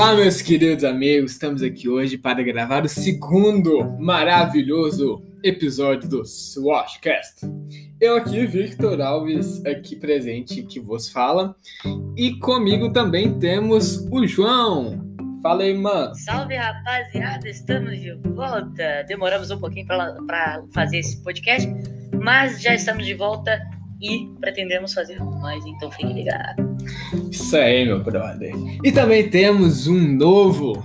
Olá, meus queridos amigos, estamos aqui hoje para gravar o segundo maravilhoso episódio do Swashcast. Eu aqui, Victor Alves, aqui presente, que vos fala, e comigo também temos o João. Fala aí, mano. Salve, rapaziada, estamos de volta. Demoramos um pouquinho para fazer esse podcast, mas já estamos de volta e pretendemos fazer mais, então fique ligado. Isso aí, meu brother. E também temos um novo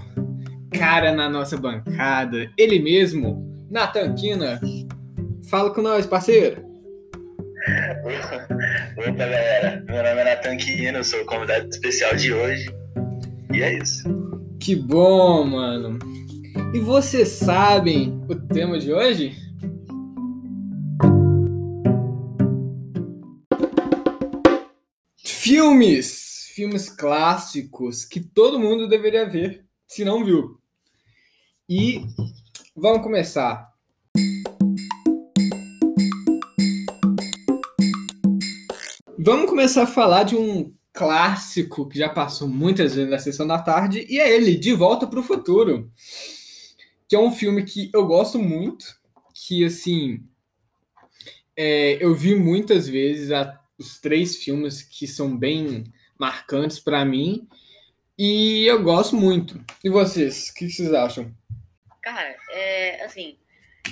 cara na nossa bancada, ele mesmo, Natan Quina. Fala com nós, parceiro. Opa, galera. Meu nome é Natan Quina, eu sou o convidado especial de hoje. E é isso. Que bom, mano. E vocês sabem o tema de hoje? Filmes! Filmes clássicos que todo mundo deveria ver, se não viu. E vamos começar. Vamos começar a falar de um clássico que já passou muitas vezes na sessão da tarde, e é ele, De Volta para o Futuro. Que é um filme que eu gosto muito, que assim. É, eu vi muitas vezes a, os três filmes que são bem marcantes para mim, e eu gosto muito. E vocês, o que vocês acham? Cara, é assim,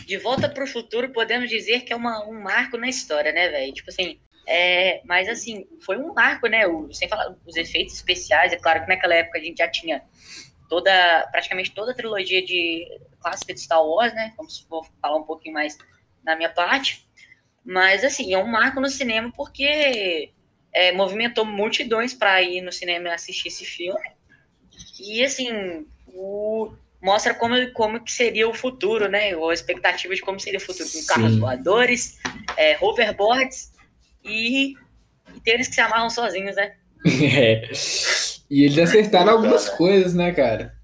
De Volta para o Futuro podemos dizer que é uma, um marco na história, né, velho? Tipo assim, é, mas assim, foi um marco, né? O, sem falar os efeitos especiais, é claro que naquela época a gente já tinha toda, praticamente toda a trilogia de clássica de Star Wars, né? Vamos vou falar um pouquinho mais na minha parte. Mas assim, é um marco no cinema porque é, movimentou multidões para ir no cinema assistir esse filme. E assim, o, mostra como, como que seria o futuro, né? Ou a expectativa de como seria o futuro, com carros voadores, é, hoverboards e, e tênis que se amarram sozinhos, né? É. E eles acertaram algumas coisas, né, cara?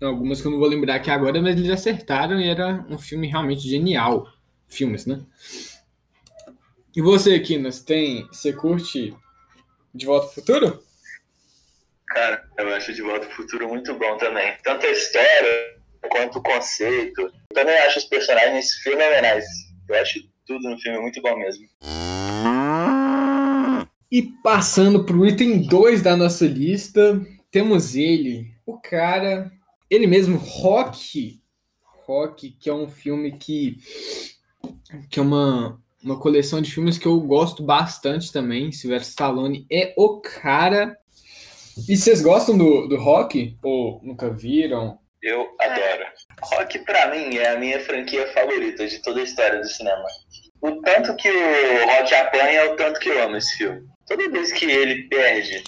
Algumas que eu não vou lembrar aqui agora, mas eles acertaram e era um filme realmente genial. Filmes, né? E você, Kinas, tem. Você curte De Volta ao Futuro? Cara, eu acho De Volta ao Futuro muito bom também. Tanto a história quanto o conceito. Eu também acho os personagens fenomenais. Eu acho tudo no filme muito bom mesmo. E passando para o item 2 da nossa lista, temos ele, o cara, ele mesmo, Rock. Rock, que é um filme que, que é uma, uma coleção de filmes que eu gosto bastante também. Sylvester Stallone é o cara. E vocês gostam do, do Rock? Ou nunca viram? Eu adoro. Rock, para mim, é a minha franquia favorita de toda a história do cinema. O tanto que o Rock apanha é o tanto que eu amo esse filme. Toda vez que ele perde,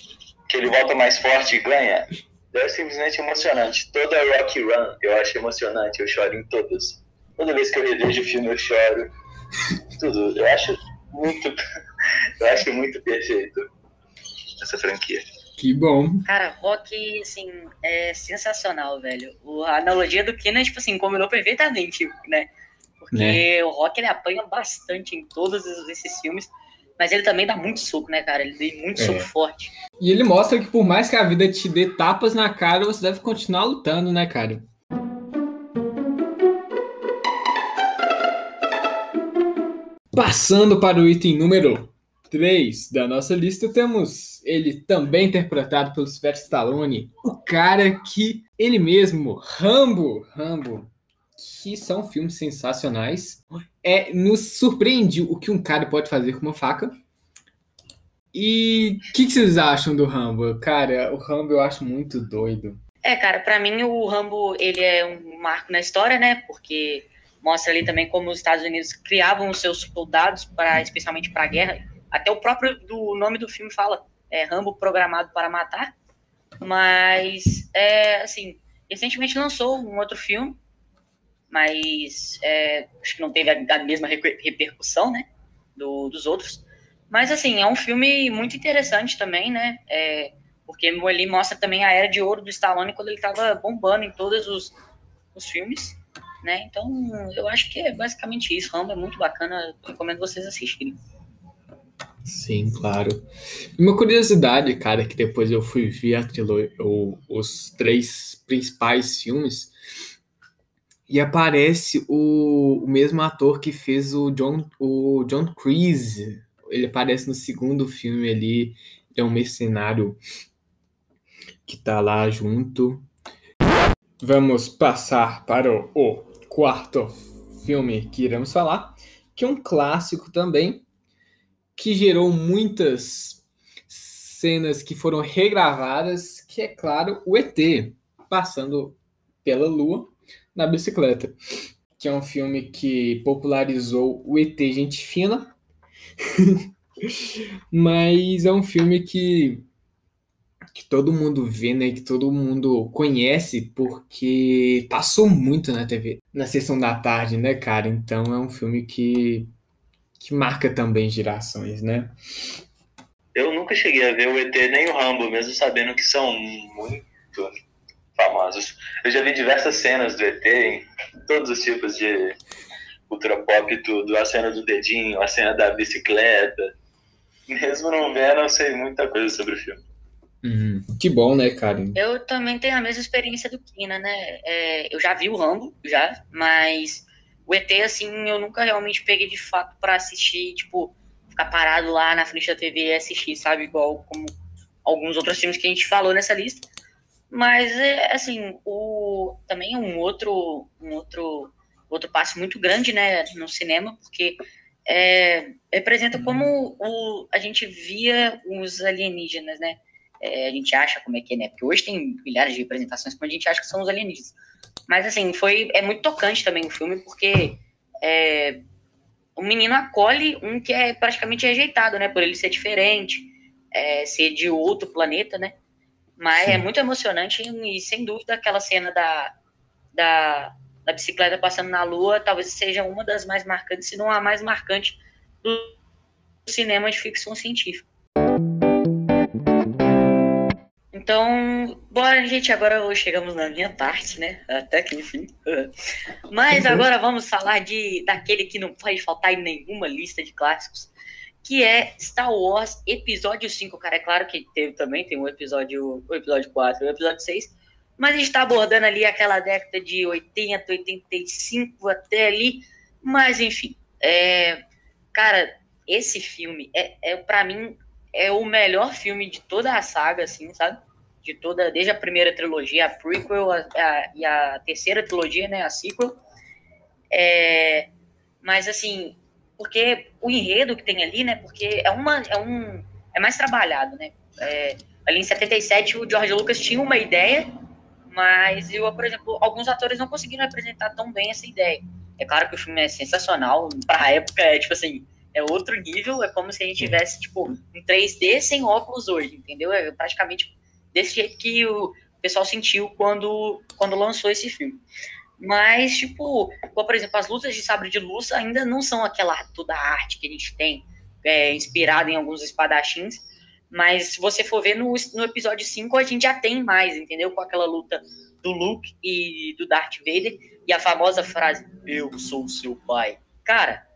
que ele volta mais forte e ganha, é simplesmente emocionante. Toda Rock Run eu acho emocionante, eu choro em todas. Toda vez que eu revejo o filme eu choro. Tudo. Eu acho muito. eu acho muito perfeito essa franquia. Que bom. Cara, rock, assim, é sensacional, velho. A analogia do Kenan, tipo assim, combinou perfeitamente, né? Porque né? o rock, ele apanha bastante em todos esses filmes. Mas ele também dá muito soco, né, cara? Ele dá muito é. soco forte. E ele mostra que por mais que a vida te dê tapas na cara, você deve continuar lutando, né, cara? Passando para o item número 3 da nossa lista, temos ele também interpretado pelo Sylvester Stallone, o cara que ele mesmo, Rambo, Rambo, que são filmes sensacionais. É, nos surpreende o que um cara pode fazer com uma faca. E o que, que, vocês acham do Rambo? Cara, o Rambo eu acho muito doido. É, cara, para mim o Rambo ele é um marco na história, né? Porque mostra ali também como os Estados Unidos criavam os seus soldados para, especialmente para a guerra. Até o próprio do nome do filme fala, é Rambo programado para matar. Mas é assim, recentemente lançou um outro filme mas é, acho que não teve a, a mesma repercussão, né, do, dos outros. Mas, assim, é um filme muito interessante também, né, é, porque ele mostra também a era de ouro do Stallone quando ele estava bombando em todos os, os filmes, né, então eu acho que é basicamente isso. Rambo é muito bacana, recomendo vocês assistirem. Sim, claro. Uma curiosidade, cara, que depois eu fui ver a trilogia, os três principais filmes e aparece o, o mesmo ator que fez o John, o John Kreese. Ele aparece no segundo filme ali, é um mercenário que tá lá junto. Vamos passar para o quarto filme que iremos falar, que é um clássico também, que gerou muitas cenas que foram regravadas, que é claro o ET passando pela Lua na bicicleta, que é um filme que popularizou o ET Gente Fina, mas é um filme que que todo mundo vê, né, que todo mundo conhece porque passou muito na TV, na sessão da tarde, né, cara? Então é um filme que que marca também gerações, né? Eu nunca cheguei a ver o ET nem o Rambo, mesmo sabendo que são muito famosos. Eu já vi diversas cenas do ET em todos os tipos de cultura pop e tudo. A cena do dedinho, a cena da bicicleta. Mesmo não vendo, eu sei muita coisa sobre o filme. Uhum. Que bom, né, Karen? Eu também tenho a mesma experiência do Kina, né? É, eu já vi o Rambo, já, mas o ET, assim, eu nunca realmente peguei de fato para assistir, tipo, ficar parado lá na frente da TV e assistir, sabe? Igual como alguns outros filmes que a gente falou nessa lista. Mas, é, assim, o, também um outro, um outro, outro passo muito grande, né, no cinema, porque é, representa como o, a gente via os alienígenas, né? É, a gente acha como é que é, né? Porque hoje tem milhares de representações como a gente acha que são os alienígenas. Mas, assim, foi, é muito tocante também o filme, porque é, o menino acolhe um que é praticamente rejeitado, né? Por ele ser diferente, é, ser de outro planeta, né? Mas é Sim. é muito emocionante e, sem dúvida, aquela cena da, da, da, bicicleta passando na lua talvez seja uma das mais marcantes, se não a mais marcante do cinema de ficção científica. Então, bora, gente. Agora chegamos na minha parte, né? Até que enfim. Mas uhum. agora vamos falar de daquele que não pode faltar em nenhuma lista de clássicos, que é Star Wars Episódio 5. Cara, é claro que teve também, tem o episódio, o episódio 4 e o episódio 6, mas a gente tá abordando ali aquela década de 80, 85 até ali, mas enfim. É, cara, esse filme é, é para mim é o melhor filme de toda a saga, assim, sabe? De toda, desde a primeira trilogia, a prequel a, a, e a terceira trilogia, né, a sequel. É, mas assim, porque o enredo que tem ali, né? Porque é uma é um é mais trabalhado, né? É, ali em 77 o George Lucas tinha uma ideia, mas eu, por exemplo, alguns atores não conseguiram representar tão bem essa ideia. É claro que o filme é sensacional, para a época é tipo assim, é outro nível, é como se a gente tivesse tipo um 3D sem óculos hoje, entendeu? É praticamente desse jeito que o pessoal sentiu quando quando lançou esse filme. Mas, tipo, por exemplo, as lutas de sabre de luz ainda não são aquela toda arte que a gente tem, é, inspirada em alguns espadachins. Mas se você for ver no, no episódio 5, a gente já tem mais, entendeu? Com aquela luta do Luke e do Darth Vader. E a famosa frase, eu sou seu pai. Cara,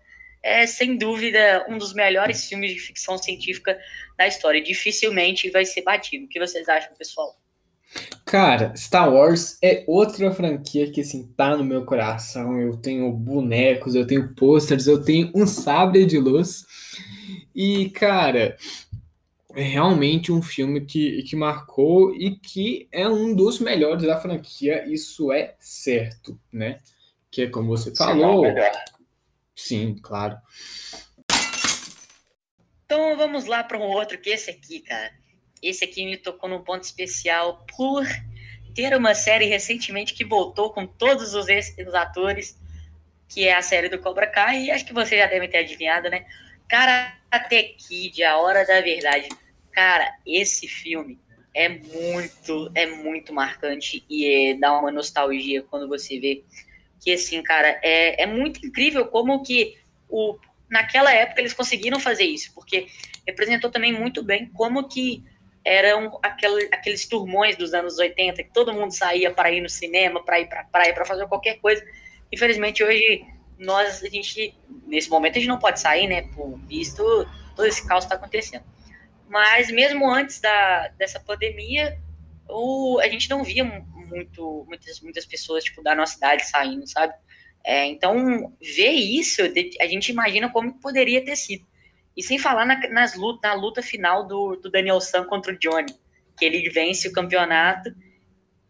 é sem dúvida um dos melhores filmes de ficção científica da história. Dificilmente vai ser batido. O que vocês acham, pessoal? Cara, Star Wars é outra franquia que assim tá no meu coração. Eu tenho bonecos, eu tenho posters, eu tenho um sabre de luz. E, cara, é realmente um filme que, que marcou e que é um dos melhores da franquia, isso é certo, né? Que é como você falou. Sim, claro. Então vamos lá para um outro que esse aqui, cara esse aqui me tocou num ponto especial por ter uma série recentemente que voltou com todos os, atores, que é a série do Cobra Kai, e acho que vocês já devem ter adivinhado, né? Karate Kid, A Hora da Verdade. Cara, esse filme é muito, é muito marcante e é, dá uma nostalgia quando você vê que, assim, cara, é, é muito incrível como que o, naquela época eles conseguiram fazer isso, porque representou também muito bem como que eram aquele, aqueles turmões dos anos 80 que todo mundo saía para ir no cinema, para ir para praia, para fazer qualquer coisa. Infelizmente hoje nós a gente nesse momento a gente não pode sair, né, por visto todo esse caos está acontecendo. Mas mesmo antes da, dessa pandemia, o, a gente não via muito, muitas, muitas pessoas tipo, da nossa idade saindo, sabe? É, então, ver isso, a gente imagina como poderia ter sido. E sem falar na, nas luta, na luta final do, do Daniel San contra o Johnny, que ele vence o campeonato,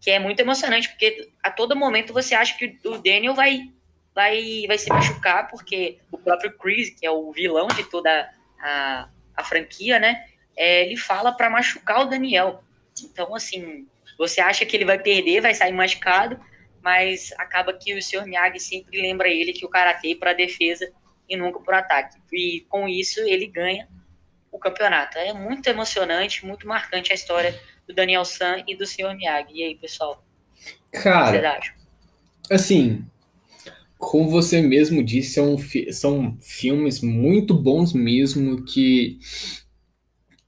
que é muito emocionante, porque a todo momento você acha que o Daniel vai, vai, vai se machucar, porque o próprio Chris, que é o vilão de toda a, a franquia, né? É, ele fala para machucar o Daniel. Então, assim, você acha que ele vai perder, vai sair machucado, mas acaba que o Sr. Miyagi sempre lembra ele que o karatê é para defesa e nunca por ataque. E com isso ele ganha o campeonato. É muito emocionante, muito marcante a história do Daniel San e do Sr. Miyagi. E aí, pessoal? Cara, assim, como você mesmo disse, são, são filmes muito bons mesmo que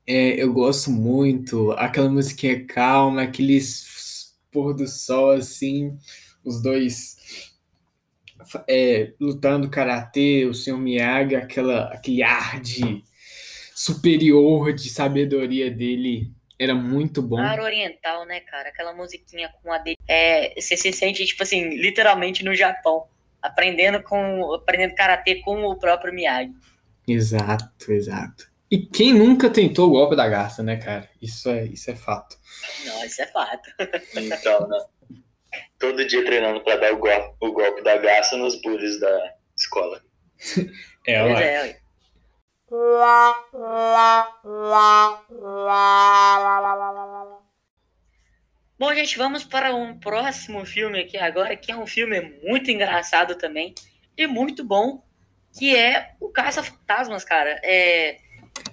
é, eu gosto muito. Aquela musiquinha calma, aqueles pôr do sol assim, os dois é, lutando karatê, o Sr. Miyagi, aquela, aquele ar de superior de sabedoria dele era muito bom. Ar oriental, né, cara? Aquela musiquinha com a de... é, você se sente tipo assim, literalmente no Japão, aprendendo com aprendendo karatê com o próprio Miyagi. Exato, exato. E quem nunca tentou o golpe da garça, né, cara? Isso é, isso é fato. Não, isso é fato. então, né? todo dia treinando para dar o golpe, o golpe da garça nos bullies da escola. é, é, Bom, gente, vamos para um próximo filme aqui agora, que é um filme muito engraçado também e muito bom, que é o Caça Fantasmas, cara. É,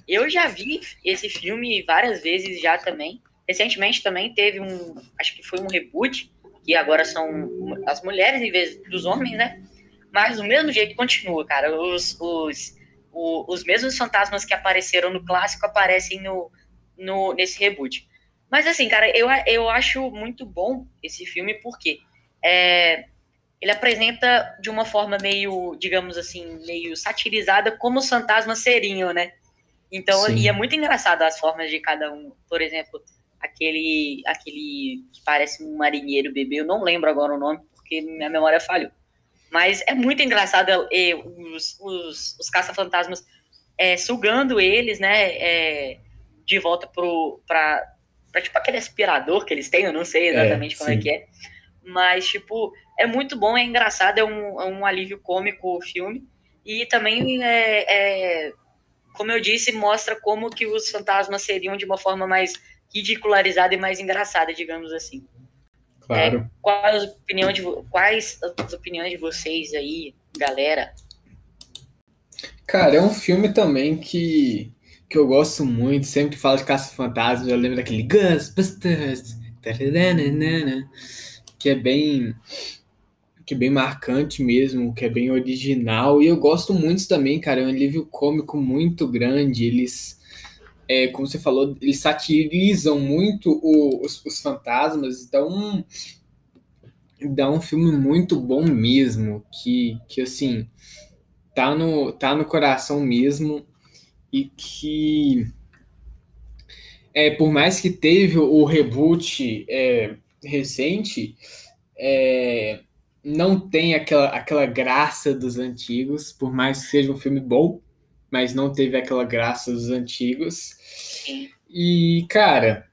eu já vi esse filme várias vezes já também. Recentemente também teve um, acho que foi um reboot que agora são as mulheres em vez dos homens, né? Mas do mesmo jeito continua, cara. Os, os, os, os mesmos fantasmas que apareceram no clássico aparecem no, no, nesse reboot. Mas assim, cara, eu, eu acho muito bom esse filme porque é, ele apresenta de uma forma meio, digamos assim, meio satirizada como os fantasmas seriam, né? Então, Sim. e é muito engraçado as formas de cada um. Por exemplo, aquele, aquele que parece um marinheiro bebê, eu não lembro agora o nome, porque minha memória falhou. Mas é muito engraçado é, os, os, os caça-fantasmas é, sugando eles, né, é, de volta pro, pra, pra, tipo, aquele aspirador que eles têm, eu não sei exatamente é, como sim. é que é. Mas, tipo, é muito bom, é engraçado, é um, é um alívio cômico o filme. E também, é, é, como eu disse, mostra como que os fantasmas seriam de uma forma mais ridicularizada e mais engraçada, digamos assim. Claro. É, quais, opinião de, quais as opiniões de vocês aí, galera? Cara, é um filme também que, que eu gosto muito. Sempre que falo de Caça-Fantasmas, eu lembro daquele Ghostbusters, que é bem que é bem marcante mesmo, que é bem original. E eu gosto muito também, cara. É um alívio cômico muito grande. Eles é, como você falou, eles satirizam muito o, os, os, fantasmas, então dá um filme muito bom mesmo, que, que assim, tá no, tá no coração mesmo, e que é, por mais que teve o reboot é, recente, é, não tem aquela, aquela graça dos antigos, por mais que seja um filme bom, mas não teve aquela graça dos antigos. E, cara.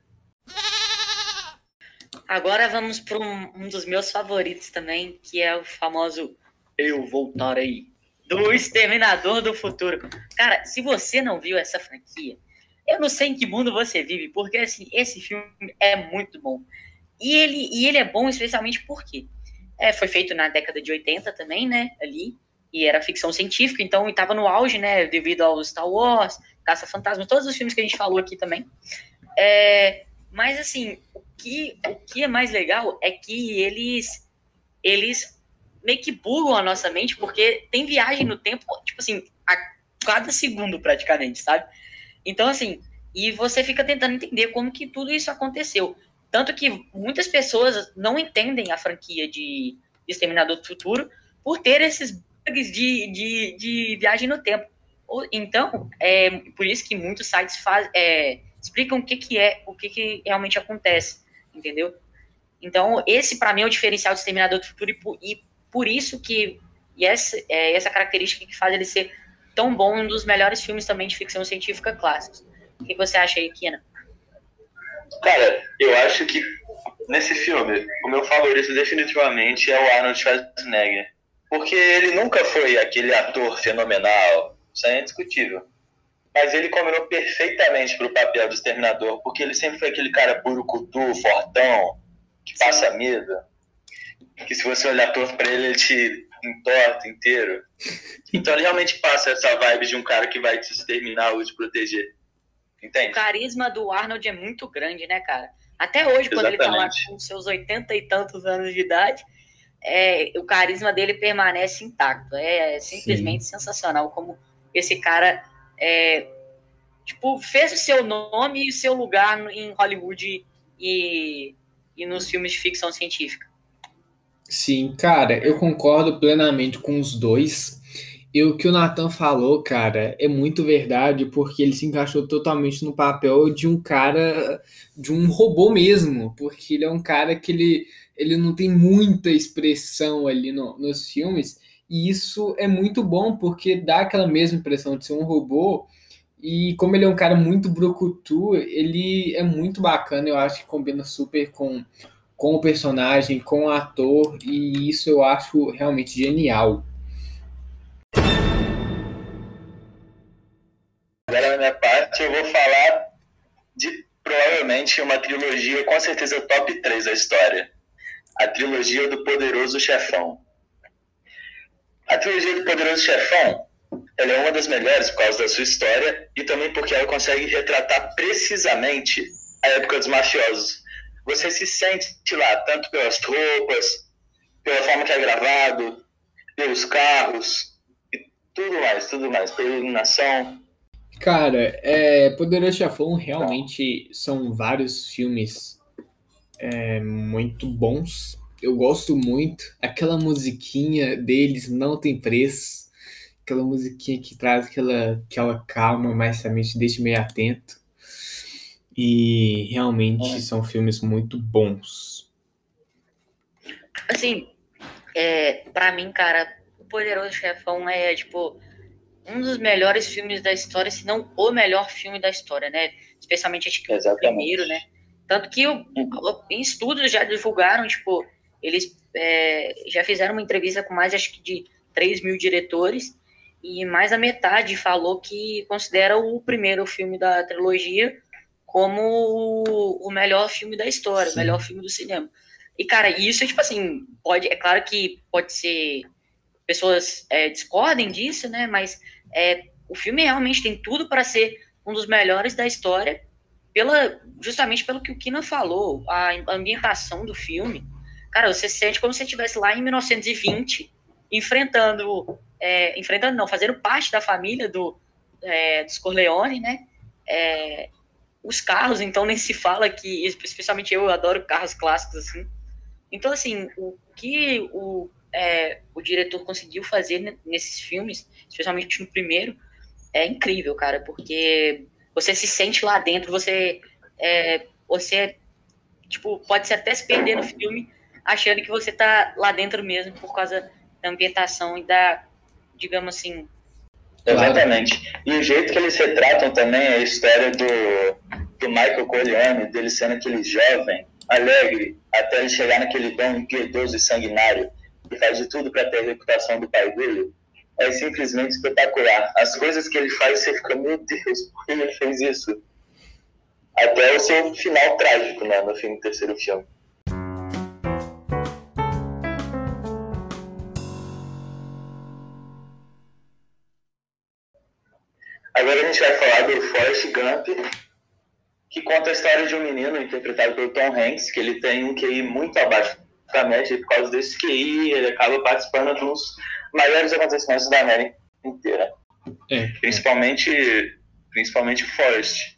Agora vamos para um, um, dos meus favoritos também, que é o famoso Eu Voltarei, do Exterminador do Futuro. Cara, se você não viu essa franquia, eu não sei em que mundo você vive, porque assim, esse filme é muito bom. E ele, e ele é bom especialmente porque é, foi feito na década de 80 também, né? Ali e era ficção científica, então estava no auge, né, devido ao Star Wars, Caça Fantasma, todos os filmes que a gente falou aqui também. É, mas assim, o que, o que é mais legal é que eles eles meio que bugam a nossa mente, porque tem viagem no tempo, tipo assim, a cada segundo praticamente, sabe? Então assim, e você fica tentando entender como que tudo isso aconteceu. Tanto que muitas pessoas não entendem a franquia de Exterminador do Futuro por ter esses de, de, de viagem no tempo. Então, é por isso que muitos sites faz, é, explicam o que, que é, o que, que realmente acontece, entendeu? Então, esse para mim é o diferencial do Exterminador do Futuro e por, e por isso que e essa, é, essa característica que faz ele ser tão bom, um dos melhores filmes também de ficção científica clássicos. O que você acha aí, Kina? Cara, eu acho que nesse filme, o meu favorito definitivamente é o Arnold Schwarzenegger. Porque ele nunca foi aquele ator fenomenal, isso é indiscutível. Mas ele combinou perfeitamente para o papel do Exterminador, porque ele sempre foi aquele cara burucutu, fortão, que passa medo. Que se você olhar torto para ele, ele te entorta inteiro. Então ele realmente passa essa vibe de um cara que vai te exterminar ou te proteger. Entende? O carisma do Arnold é muito grande, né, cara? Até hoje, quando Exatamente. ele tá lá com seus oitenta e tantos anos de idade, é, o carisma dele permanece intacto. É, é simplesmente Sim. sensacional como esse cara é, tipo, fez o seu nome e o seu lugar em Hollywood e, e nos filmes de ficção científica. Sim, cara, eu concordo plenamente com os dois. E o que o Nathan falou, cara, é muito verdade, porque ele se encaixou totalmente no papel de um cara, de um robô mesmo, porque ele é um cara que ele, ele não tem muita expressão ali no, nos filmes, e isso é muito bom, porque dá aquela mesma impressão de ser um robô, e como ele é um cara muito brucutu, ele é muito bacana, eu acho que combina super com, com o personagem, com o ator, e isso eu acho realmente genial. Provavelmente uma trilogia, com certeza top 3 da história. A trilogia do Poderoso Chefão. A trilogia do Poderoso Chefão ela é uma das melhores por causa da sua história e também porque ela consegue retratar precisamente a época dos mafiosos. Você se sente lá, tanto pelas roupas, pela forma que é gravado, pelos carros e tudo mais, tudo mais, pela iluminação. Cara, é, Poderoso Chefão realmente são vários filmes é, muito bons. Eu gosto muito. Aquela musiquinha deles não tem preço. Aquela musiquinha que traz aquela, aquela calma, mas também te deixa meio atento. E realmente é. são filmes muito bons. Assim, é, para mim, cara, o Poderoso Chefão é tipo um dos melhores filmes da história, se não o melhor filme da história, né? Especialmente acho que Exatamente. o primeiro, né? Tanto que o, em estudos já divulgaram, tipo, eles é, já fizeram uma entrevista com mais, acho que de 3 mil diretores, e mais da metade falou que considera o primeiro filme da trilogia como o melhor filme da história, Sim. o melhor filme do cinema. E, cara, isso, tipo assim, pode, é claro que pode ser. Pessoas é, discordem disso, né? Mas é, o filme realmente tem tudo para ser um dos melhores da história, pela, justamente pelo que o Kina falou, a ambientação do filme. Cara, você se sente como se estivesse lá em 1920, enfrentando, é, enfrentando não, fazendo parte da família do, é, dos Corleone, né? É, os carros, então, nem se fala que, especialmente eu, eu adoro carros clássicos, assim. Então, assim, o que o é, o diretor conseguiu fazer nesses filmes, especialmente no primeiro, é incrível, cara, porque você se sente lá dentro, você é, você tipo pode até se perder no filme achando que você tá lá dentro mesmo por causa da ambientação e da digamos assim exatamente. E o jeito que eles retratam também a história do, do Michael Corleone dele sendo aquele jovem alegre até ele chegar naquele dom impiedoso e sanguinário e faz de tudo para ter a reputação do pai dele, é simplesmente espetacular. As coisas que ele faz, você fica, meu Deus, por que ele fez isso? Até o seu final trágico, né, no fim do terceiro filme. Agora a gente vai falar do Forrest Gump, que conta a história de um menino interpretado pelo Tom Hanks, que ele tem um QI muito abaixo basicamente, por causa desse QI, ele acaba participando de uns maiores acontecimentos da América inteira. É, principalmente, é. principalmente Forrest.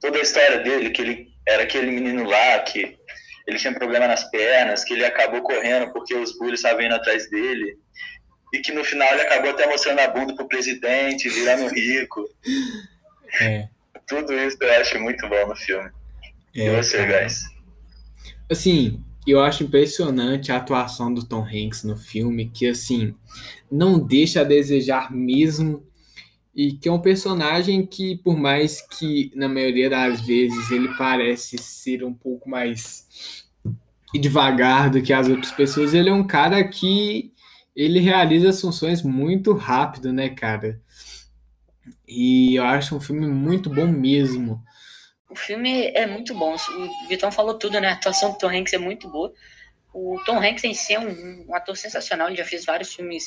Toda a história dele, que ele era aquele menino lá que ele tinha problema nas pernas, que ele acabou correndo porque os bullies estavam indo atrás dele. e que no final ele acabou até mostrando a bunda pro presidente, virando rico. É. Tudo isso eu acho muito bom no filme. e É, você, cara. guys? Assim, eu acho impressionante a atuação do Tom Hanks no filme, que assim, não deixa a desejar mesmo, e que é um personagem que, por mais que na maioria das vezes ele parece ser um pouco mais devagar do que as outras pessoas, ele é um cara que ele realiza as funções muito rápido, né, cara? E eu acho um filme muito bom mesmo. O filme é muito bom. O Vitão falou tudo, né? A atuação do Tom Hanks é muito boa. O Tom Hanks em si é um, um ator sensacional. Ele já fez vários filmes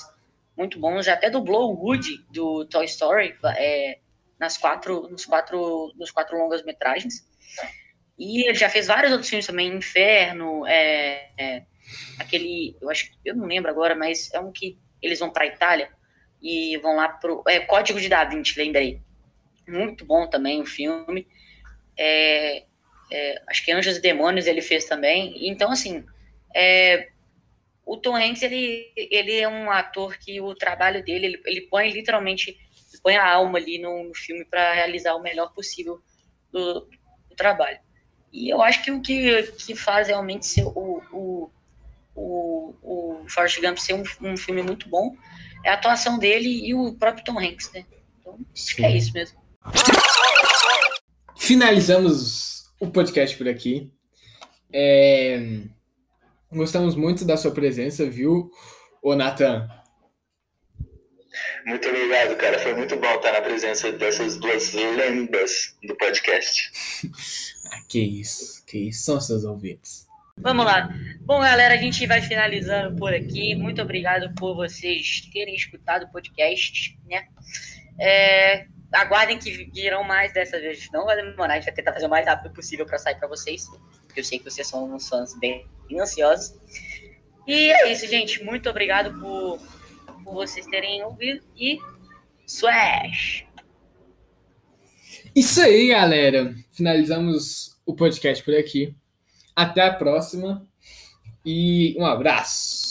muito bons. Já até dublou o Woody do Toy Story é, nas quatro, nos quatro, nos quatro longas metragens. E ele já fez vários outros filmes também. Inferno, é, é, aquele, eu acho, eu não lembro agora, mas é um que eles vão para Itália e vão lá pro é, Código de Da Vinci, lembrei. Muito bom também o filme. É, é, acho que Anjos e Demônios ele fez também. Então, assim, é, o Tom Hanks, ele, ele é um ator que o trabalho dele, ele, ele põe literalmente, ele põe a alma ali no, no filme para realizar o melhor possível do, do, trabalho. E eu acho que o que, que faz realmente ser o, o, o, o Forrest Gump ser um, um filme muito bom é a atuação dele e o próprio Tom Hanks, né? Então, acho que é isso mesmo. Finalizamos o podcast por aqui. É, Gostamos muito da sua presença, viu, ô Nathan? Muito obrigado, cara. Foi muito bom estar na presença dessas duas lendas do podcast. ah, que isso, que isso. São seus ouvintes. Vamos lá. Bom, galera, a gente vai finalizando por aqui. Muito obrigado por vocês terem escutado o podcast, né? É, aguardem que virão mais dessa vez. Não vai demorar, a gente vai tentar fazer o mais rápido possível para sair para vocês, porque eu sei que vocês são uns fãs bem ansiosos. E é isso, gente. Muito obrigado por, por vocês terem ouvido e swash! Isso aí, galera. Finalizamos o podcast por aqui. Até a próxima e um abraço.